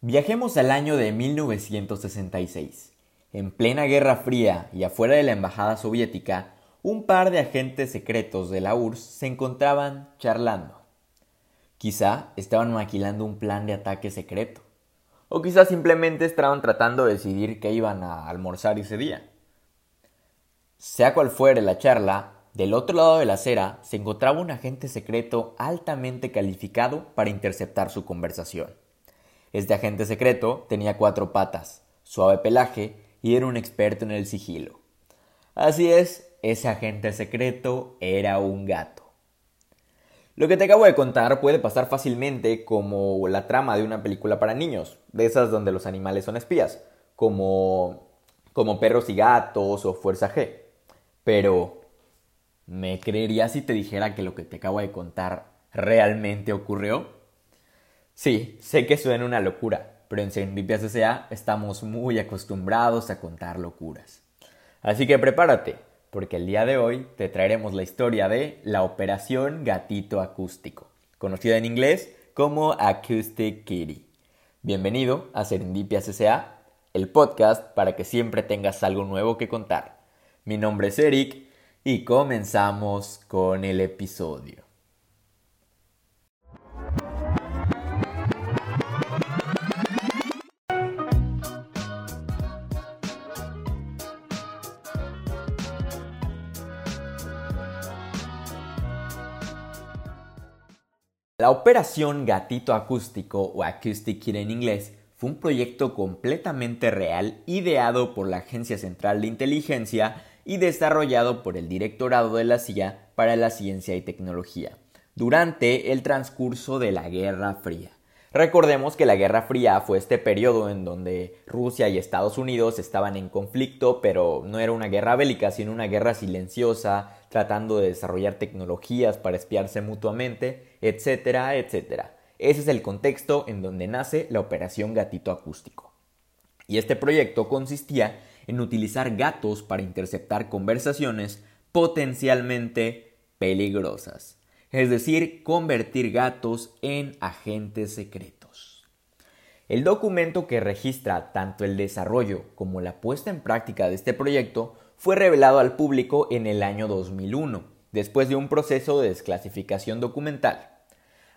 Viajemos al año de 1966. En plena Guerra Fría y afuera de la Embajada Soviética, un par de agentes secretos de la URSS se encontraban charlando. Quizá estaban maquilando un plan de ataque secreto. O quizá simplemente estaban tratando de decidir qué iban a almorzar ese día. Sea cual fuere la charla, del otro lado de la acera se encontraba un agente secreto altamente calificado para interceptar su conversación. Este agente secreto tenía cuatro patas, suave pelaje y era un experto en el sigilo. Así es, ese agente secreto era un gato. Lo que te acabo de contar puede pasar fácilmente como la trama de una película para niños, de esas donde los animales son espías, como, como perros y gatos o Fuerza G. Pero, ¿me creerías si te dijera que lo que te acabo de contar realmente ocurrió? Sí, sé que suena una locura, pero en Serendipia S.A. estamos muy acostumbrados a contar locuras. Así que prepárate, porque el día de hoy te traeremos la historia de la Operación Gatito Acústico, conocida en inglés como Acoustic Kitty. Bienvenido a Serendipia S.A., el podcast para que siempre tengas algo nuevo que contar. Mi nombre es Eric y comenzamos con el episodio. La operación Gatito Acústico o Acoustic Kit en inglés fue un proyecto completamente real ideado por la Agencia Central de Inteligencia y desarrollado por el Directorado de la CIA para la Ciencia y Tecnología durante el transcurso de la Guerra Fría. Recordemos que la Guerra Fría fue este periodo en donde Rusia y Estados Unidos estaban en conflicto, pero no era una guerra bélica, sino una guerra silenciosa, tratando de desarrollar tecnologías para espiarse mutuamente, etcétera, etcétera. Ese es el contexto en donde nace la Operación Gatito Acústico. Y este proyecto consistía en utilizar gatos para interceptar conversaciones potencialmente peligrosas es decir, convertir gatos en agentes secretos. El documento que registra tanto el desarrollo como la puesta en práctica de este proyecto fue revelado al público en el año 2001, después de un proceso de desclasificación documental.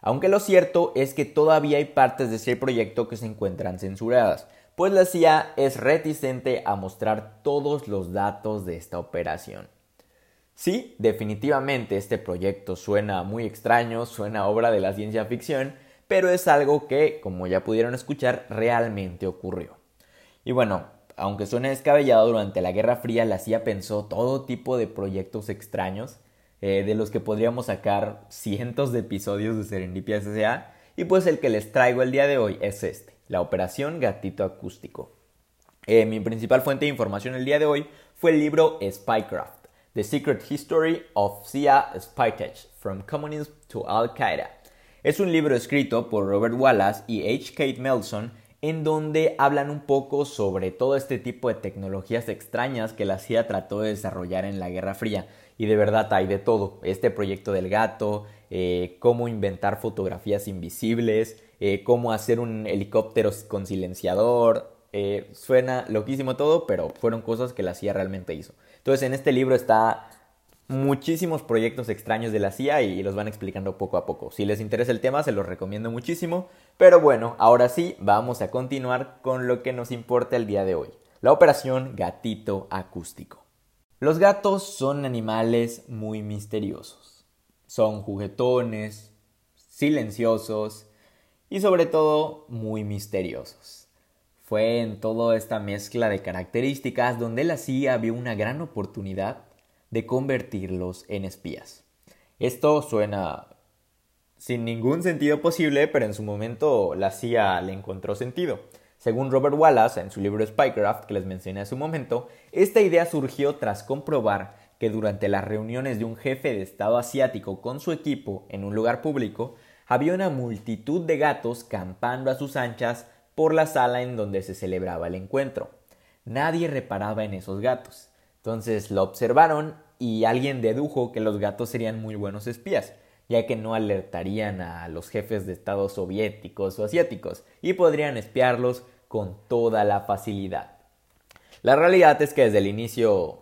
Aunque lo cierto es que todavía hay partes de ese proyecto que se encuentran censuradas, pues la CIA es reticente a mostrar todos los datos de esta operación. Sí, definitivamente este proyecto suena muy extraño, suena obra de la ciencia ficción, pero es algo que, como ya pudieron escuchar, realmente ocurrió. Y bueno, aunque suene descabellado, durante la Guerra Fría la CIA pensó todo tipo de proyectos extraños, eh, de los que podríamos sacar cientos de episodios de Serendipia S.A. Y pues el que les traigo el día de hoy es este, la Operación Gatito Acústico. Eh, mi principal fuente de información el día de hoy fue el libro Spycraft The Secret History of CIA Spytech From Communism to Al Qaeda. Es un libro escrito por Robert Wallace y H. Kate Melson en donde hablan un poco sobre todo este tipo de tecnologías extrañas que la CIA trató de desarrollar en la Guerra Fría. Y de verdad hay de todo. Este proyecto del gato, eh, cómo inventar fotografías invisibles, eh, cómo hacer un helicóptero con silenciador. Eh, suena loquísimo todo, pero fueron cosas que la CIA realmente hizo. Entonces en este libro está muchísimos proyectos extraños de la CIA y los van explicando poco a poco. Si les interesa el tema, se los recomiendo muchísimo. Pero bueno, ahora sí, vamos a continuar con lo que nos importa el día de hoy. La operación gatito acústico. Los gatos son animales muy misteriosos. Son juguetones, silenciosos y sobre todo muy misteriosos. Fue en toda esta mezcla de características donde la CIA vio una gran oportunidad de convertirlos en espías. Esto suena sin ningún sentido posible, pero en su momento la CIA le encontró sentido. Según Robert Wallace, en su libro Spycraft, que les mencioné hace un momento, esta idea surgió tras comprobar que durante las reuniones de un jefe de Estado asiático con su equipo en un lugar público, había una multitud de gatos campando a sus anchas por la sala en donde se celebraba el encuentro. Nadie reparaba en esos gatos. Entonces lo observaron y alguien dedujo que los gatos serían muy buenos espías, ya que no alertarían a los jefes de Estado soviéticos o asiáticos y podrían espiarlos con toda la facilidad. La realidad es que desde el inicio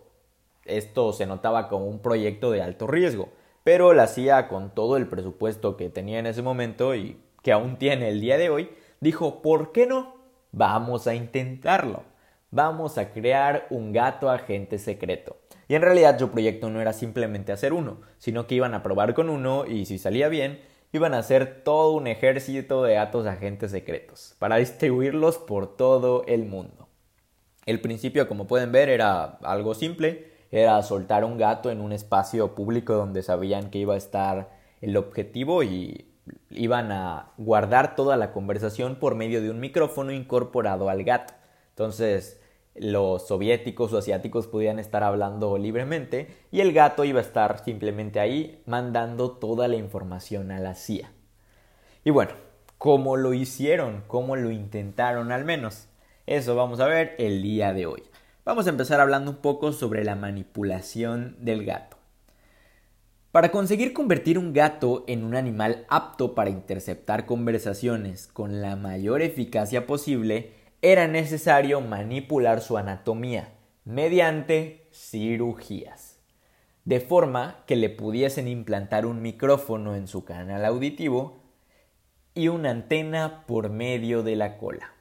esto se notaba como un proyecto de alto riesgo, pero la CIA con todo el presupuesto que tenía en ese momento y que aún tiene el día de hoy, dijo, ¿por qué no? Vamos a intentarlo. Vamos a crear un gato agente secreto. Y en realidad su proyecto no era simplemente hacer uno, sino que iban a probar con uno y si salía bien, iban a hacer todo un ejército de gatos agentes secretos para distribuirlos por todo el mundo. El principio, como pueden ver, era algo simple, era soltar un gato en un espacio público donde sabían que iba a estar el objetivo y iban a guardar toda la conversación por medio de un micrófono incorporado al gato. Entonces, los soviéticos o asiáticos podían estar hablando libremente y el gato iba a estar simplemente ahí mandando toda la información a la CIA. Y bueno, ¿cómo lo hicieron? ¿Cómo lo intentaron al menos? Eso vamos a ver el día de hoy. Vamos a empezar hablando un poco sobre la manipulación del gato. Para conseguir convertir un gato en un animal apto para interceptar conversaciones con la mayor eficacia posible, era necesario manipular su anatomía mediante cirugías, de forma que le pudiesen implantar un micrófono en su canal auditivo y una antena por medio de la cola.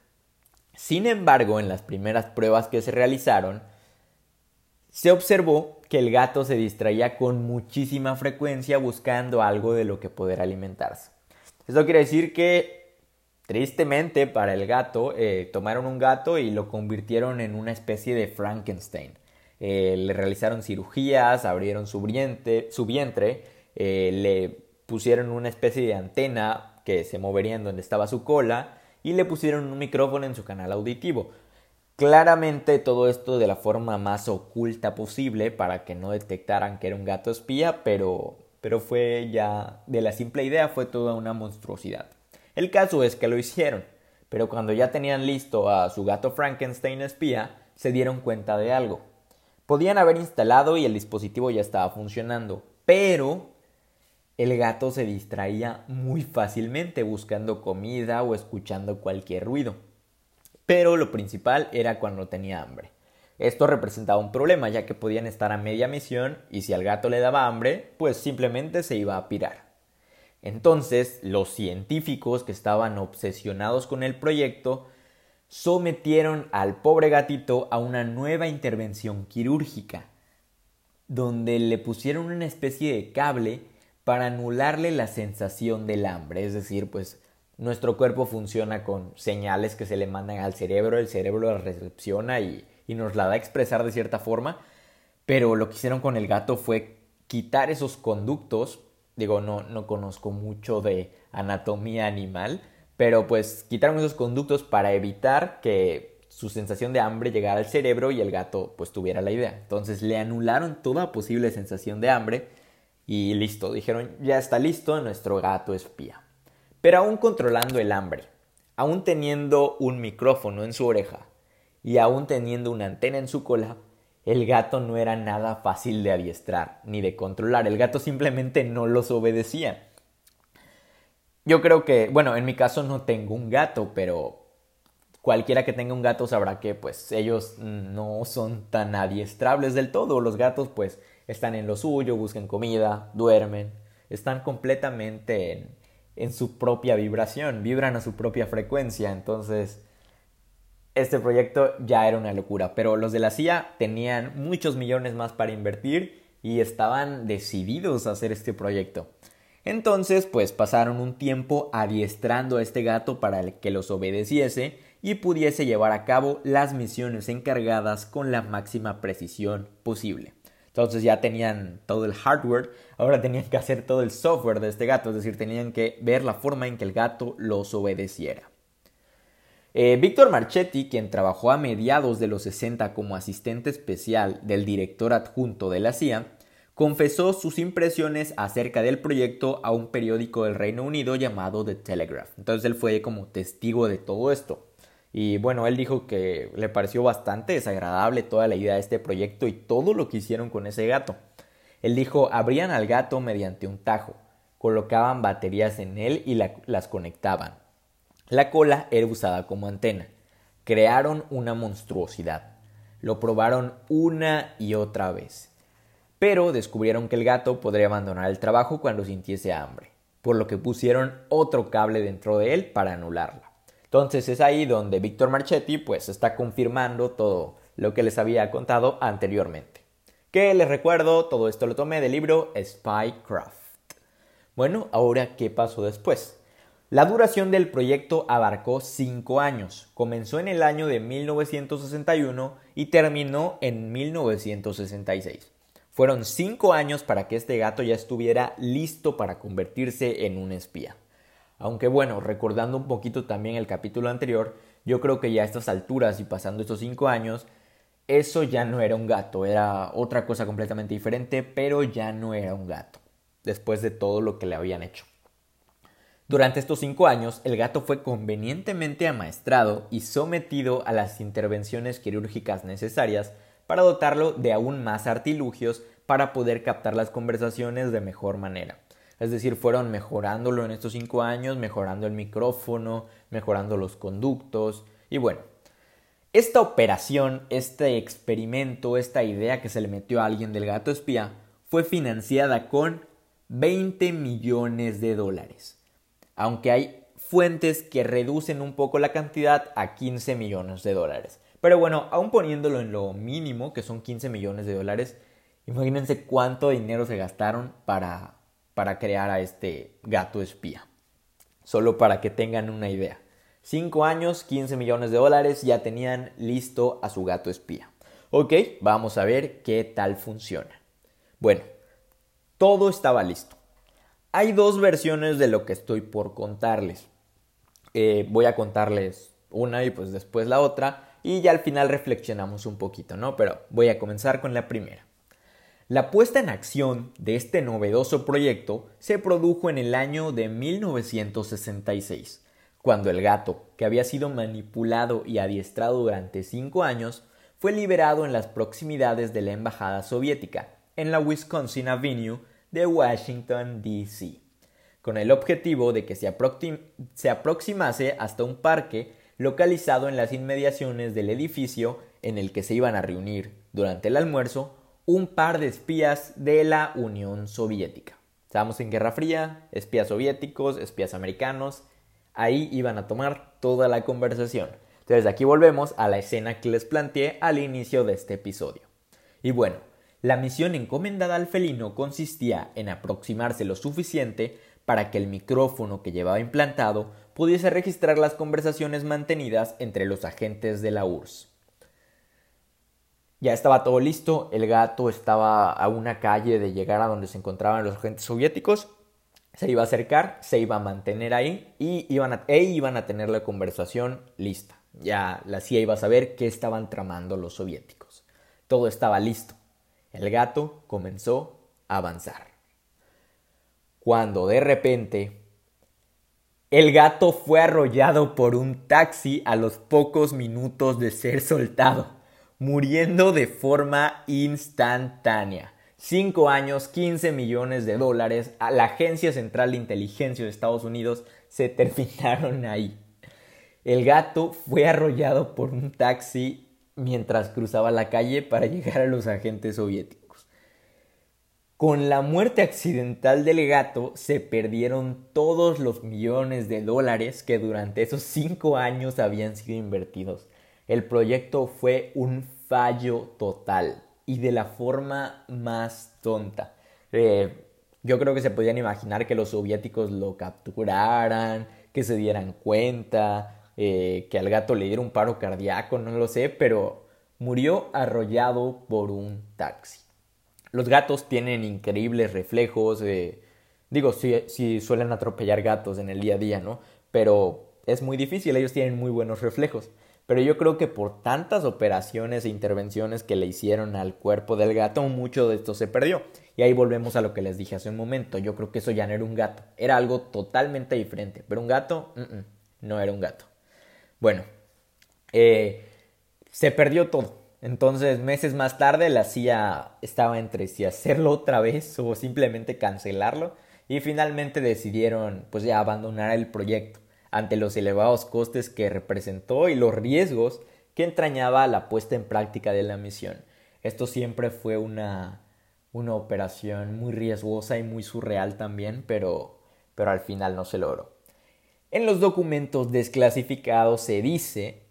Sin embargo, en las primeras pruebas que se realizaron, se observó que el gato se distraía con muchísima frecuencia buscando algo de lo que poder alimentarse. Esto quiere decir que, tristemente para el gato, eh, tomaron un gato y lo convirtieron en una especie de Frankenstein. Eh, le realizaron cirugías, abrieron su vientre, eh, le pusieron una especie de antena que se movería en donde estaba su cola, y le pusieron un micrófono en su canal auditivo. Claramente todo esto de la forma más oculta posible para que no detectaran que era un gato espía, pero, pero fue ya de la simple idea fue toda una monstruosidad. El caso es que lo hicieron, pero cuando ya tenían listo a su gato Frankenstein espía, se dieron cuenta de algo. Podían haber instalado y el dispositivo ya estaba funcionando, pero el gato se distraía muy fácilmente buscando comida o escuchando cualquier ruido. Pero lo principal era cuando tenía hambre. Esto representaba un problema ya que podían estar a media misión y si al gato le daba hambre, pues simplemente se iba a pirar. Entonces, los científicos que estaban obsesionados con el proyecto sometieron al pobre gatito a una nueva intervención quirúrgica, donde le pusieron una especie de cable para anularle la sensación del hambre. Es decir, pues nuestro cuerpo funciona con señales que se le mandan al cerebro, el cerebro la recepciona y, nos la da a expresar de cierta forma. Pero lo que hicieron con el gato fue quitar esos conductos. Digo, no, no conozco mucho de anatomía animal, pero pues quitaron esos conductos para evitar que su sensación de hambre llegara al cerebro y el gato pues tuviera la idea. Entonces le anularon toda posible sensación de hambre y listo, dijeron, ya está listo nuestro gato espía. Pero aún controlando el hambre, aún teniendo un micrófono en su oreja y aún teniendo una antena en su cola, el gato no era nada fácil de adiestrar ni de controlar. El gato simplemente no los obedecía. Yo creo que, bueno, en mi caso no tengo un gato, pero cualquiera que tenga un gato sabrá que pues ellos no son tan adiestrables del todo. Los gatos pues están en lo suyo, buscan comida, duermen, están completamente en, su propia vibración, vibran a su propia frecuencia, entonces este proyecto ya era una locura, pero los de la CIA tenían muchos millones más para invertir y estaban decididos a hacer este proyecto. Entonces, pues pasaron un tiempo adiestrando a este gato para que los obedeciese y pudiese llevar a cabo las misiones encargadas con la máxima precisión posible. Entonces ya tenían todo el hardware, ahora tenían que hacer todo el software de este gato, es decir, tenían que ver la forma en que el gato los obedeciera. Eh, Víctor Marchetti, quien trabajó a mediados de los 60 como asistente especial del director adjunto de la CIA, confesó sus impresiones acerca del proyecto a un periódico del Reino Unido llamado The Telegraph. Entonces él fue como testigo de todo esto. Y bueno, él dijo que le pareció bastante desagradable toda la idea de este proyecto y todo lo que hicieron con ese gato. Él dijo, abrían al gato mediante un tajo, colocaban baterías en él y las conectaban. La cola era usada como antena. Crearon una monstruosidad. Lo probaron una y otra vez. Pero descubrieron que el gato podría abandonar el trabajo cuando sintiese hambre, por lo que pusieron otro cable dentro de él para anularla. Entonces es ahí donde Víctor Marchetti pues está confirmando todo lo que les había contado anteriormente. Que les recuerdo, todo esto lo tomé del libro Spycraft. Bueno, ahora, ¿qué pasó después? La duración del proyecto abarcó cinco años. Comenzó en el año de 1961 y terminó en 1966. Fueron cinco años para que este gato ya estuviera listo para convertirse en un espía. Aunque bueno, recordando un poquito también el capítulo anterior, yo creo que ya a estas alturas y pasando estos cinco años, eso ya no era un gato, era otra cosa completamente diferente, pero ya no era un gato, después de todo lo que le habían hecho. Durante estos cinco años, el gato fue convenientemente amaestrado y sometido a las intervenciones quirúrgicas necesarias para dotarlo de aún más artilugios para poder captar las conversaciones de mejor manera. Es decir, fueron mejorándolo en estos cinco años, mejorando el micrófono, mejorando los conductos. Y bueno, esta operación, este experimento, esta idea que se le metió a alguien del gato espía, fue financiada con 20 millones de dólares. Aunque hay fuentes que reducen un poco la cantidad a 15 millones de dólares. Pero bueno, aún poniéndolo en lo mínimo, que son 15 millones de dólares, imagínense cuánto dinero se gastaron para para crear a este gato espía. Solo para que tengan una idea. 5 años, 15 millones de dólares, ya tenían listo a su gato espía. Ok, vamos a ver qué tal funciona. Bueno, todo estaba listo. Hay dos versiones de lo que estoy por contarles. Eh, voy a contarles una y pues después la otra y ya al final reflexionamos un poquito, ¿no? Pero voy a comenzar con la primera. La puesta en acción de este novedoso proyecto se produjo en el año de 1966, cuando el gato, que había sido manipulado y adiestrado durante cinco años, fue liberado en las proximidades de la embajada soviética, en la Wisconsin Avenue de Washington, D.C., con el objetivo de que se, se aproximase hasta un parque localizado en las inmediaciones del edificio en el que se iban a reunir durante el almuerzo un par de espías de la Unión Soviética. Estábamos en Guerra Fría, espías soviéticos, espías americanos, ahí iban a tomar toda la conversación. Entonces aquí volvemos a la escena que les planteé al inicio de este episodio. Y bueno, la misión encomendada al felino consistía en aproximarse lo suficiente para que el micrófono que llevaba implantado pudiese registrar las conversaciones mantenidas entre los agentes de la URSS. Ya estaba todo listo, el gato estaba a una calle de llegar a donde se encontraban los agentes soviéticos, se iba a acercar, se iba a mantener ahí y iban a, e iban a tener la conversación lista. Ya la CIA iba a saber qué estaban tramando los soviéticos. Todo estaba listo. El gato comenzó a avanzar. Cuando de repente el gato fue arrollado por un taxi a los pocos minutos de ser soltado muriendo de forma instantánea. 5 años, 15 millones de dólares, a la Agencia Central de Inteligencia de Estados Unidos se terminaron ahí. El gato fue arrollado por un taxi mientras cruzaba la calle para llegar a los agentes soviéticos. Con la muerte accidental del gato se perdieron todos los millones de dólares que durante esos 5 años habían sido invertidos. El proyecto fue un fallo total y de la forma más tonta. Eh, yo creo que se podían imaginar que los soviéticos lo capturaran, que se dieran cuenta, eh, que al gato le diera un paro cardíaco, no lo sé, pero murió arrollado por un taxi. Los gatos tienen increíbles reflejos, eh, digo, si sí suelen atropellar gatos en el día a día, ¿no? Pero es muy difícil, ellos tienen muy buenos reflejos. Pero yo creo que por tantas operaciones e intervenciones que le hicieron al cuerpo del gato, mucho de esto se perdió. Y ahí volvemos a lo que les dije hace un momento. Yo creo que eso ya no era un gato. Era algo totalmente diferente. Pero un gato, no era un gato. Bueno, eh, se perdió todo. Entonces, meses más tarde, la CIA estaba entre si hacerlo otra vez o simplemente cancelarlo. Y finalmente decidieron, pues ya, abandonar el proyecto ante los elevados costes que representó y los riesgos que entrañaba la puesta en práctica de la misión. Esto siempre fue una, una operación muy riesgosa y muy surreal también, pero, pero al final no se logró. En los documentos desclasificados se dice,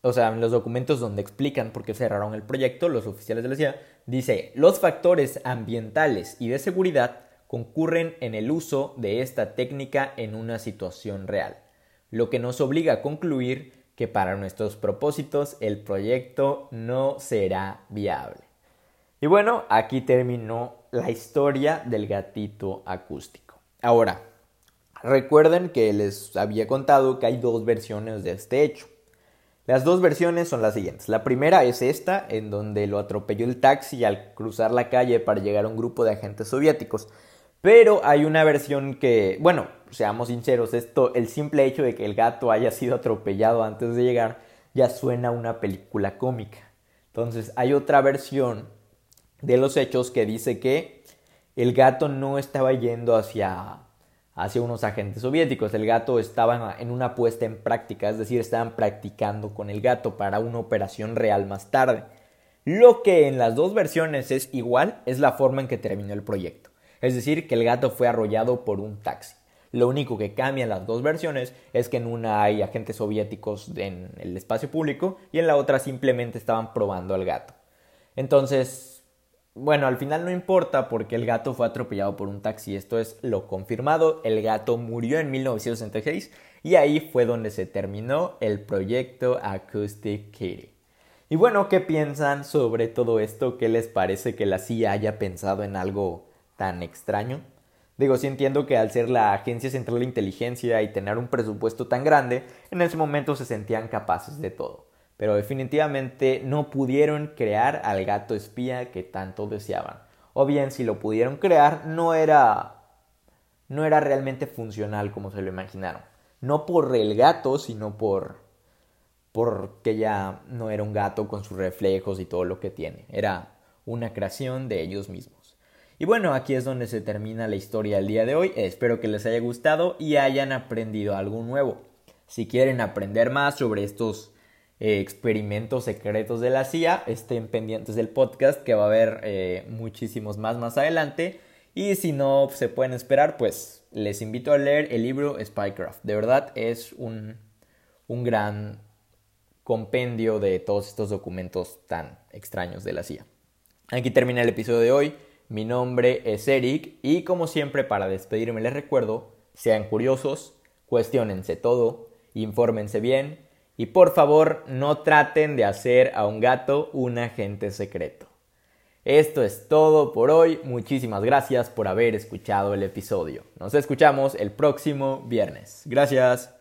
o sea, en los documentos donde explican por qué cerraron el proyecto, los oficiales de la CIA, dice, los factores ambientales y de seguridad concurren en el uso de esta técnica en una situación real, lo que nos obliga a concluir que para nuestros propósitos el proyecto no será viable. Y bueno, aquí terminó la historia del gatito acústico. Ahora, recuerden que les había contado que hay dos versiones de este hecho. Las dos versiones son las siguientes. La primera es esta, en donde lo atropelló el taxi al cruzar la calle para llegar a un grupo de agentes soviéticos. Pero hay una versión que, bueno, seamos sinceros, esto, el simple hecho de que el gato haya sido atropellado antes de llegar, ya suena a una película cómica. Entonces, hay otra versión de los hechos que dice que el gato no estaba yendo hacia, hacia unos agentes soviéticos, el gato estaba en una puesta en práctica, es decir, estaban practicando con el gato para una operación real más tarde. Lo que en las dos versiones es igual es la forma en que terminó el proyecto. Es decir, que el gato fue arrollado por un taxi. Lo único que cambia en las dos versiones es que en una hay agentes soviéticos en el espacio público y en la otra simplemente estaban probando al gato. Entonces, bueno, al final no importa porque el gato fue atropellado por un taxi. Esto es lo confirmado. El gato murió en 1966 y ahí fue donde se terminó el proyecto Acoustic Kitty. Y bueno, ¿qué piensan sobre todo esto? ¿Qué les parece que la CIA haya pensado en algo tan extraño. Digo, sí entiendo que al ser la Agencia Central de Inteligencia y tener un presupuesto tan grande, en ese momento se sentían capaces de todo. Pero definitivamente no pudieron crear al gato espía que tanto deseaban. O bien, si lo pudieron crear, no era no era realmente funcional como se lo imaginaron. No por el gato, sino por porque ya no era un gato con sus reflejos y todo lo que tiene. Era una creación de ellos mismos. Y bueno, aquí es donde se termina la historia del día de hoy. Espero que les haya gustado y hayan aprendido algo nuevo. Si quieren aprender más sobre estos eh, experimentos secretos de la CIA, estén pendientes del podcast que va a haber eh, muchísimos más más adelante. Y si no se pueden esperar, pues les invito a leer el libro Spycraft. De verdad es un, un gran compendio de todos estos documentos tan extraños de la CIA. Aquí termina el episodio de hoy. Mi nombre es Eric y como siempre para despedirme les recuerdo, sean curiosos, cuestionense todo, infórmense bien y por favor no traten de hacer a un gato un agente secreto. Esto es todo por hoy, muchísimas gracias por haber escuchado el episodio. Nos escuchamos el próximo viernes. Gracias.